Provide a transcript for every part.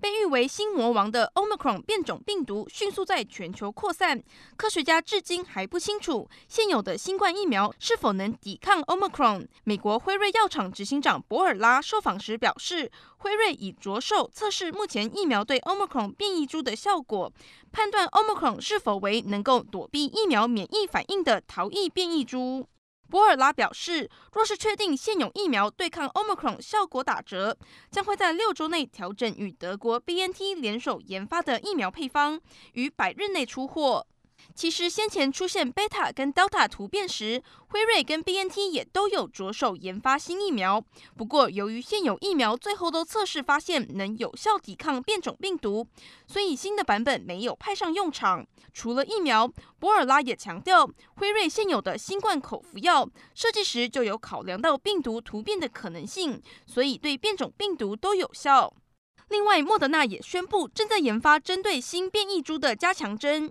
被誉为新魔王的 Omicron 变种病毒迅速在全球扩散，科学家至今还不清楚现有的新冠疫苗是否能抵抗 Omicron。美国辉瑞药厂执行长博尔拉受访时表示，辉瑞已着手测试目前疫苗对 Omicron 变异株的效果，判断 Omicron 是否为能够躲避疫苗免疫反应的逃逸变异株。博尔拉表示，若是确定现有疫苗对抗 Omicron 效果打折，将会在六周内调整与德国 BNT 联手研发的疫苗配方，于百日内出货。其实先前出现贝塔跟德尔塔突变时，辉瑞跟 BNT 也都有着手研发新疫苗。不过，由于现有疫苗最后都测试发现能有效抵抗变种病毒，所以新的版本没有派上用场。除了疫苗，博尔拉也强调，辉瑞现有的新冠口服药设计时就有考量到病毒突变的可能性，所以对变种病毒都有效。另外，莫德纳也宣布正在研发针对新变异株的加强针。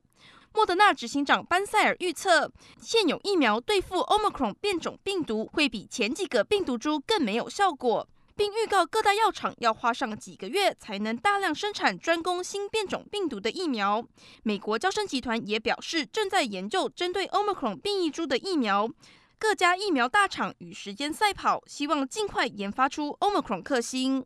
莫德纳执行长班塞尔预测，现有疫苗对付 Omicron 变种病毒会比前几个病毒株更没有效果，并预告各大药厂要花上几个月才能大量生产专攻新变种病毒的疫苗。美国娇生集团也表示，正在研究针对 Omicron 变异株的疫苗。各家疫苗大厂与时间赛跑，希望尽快研发出 Omicron 克星。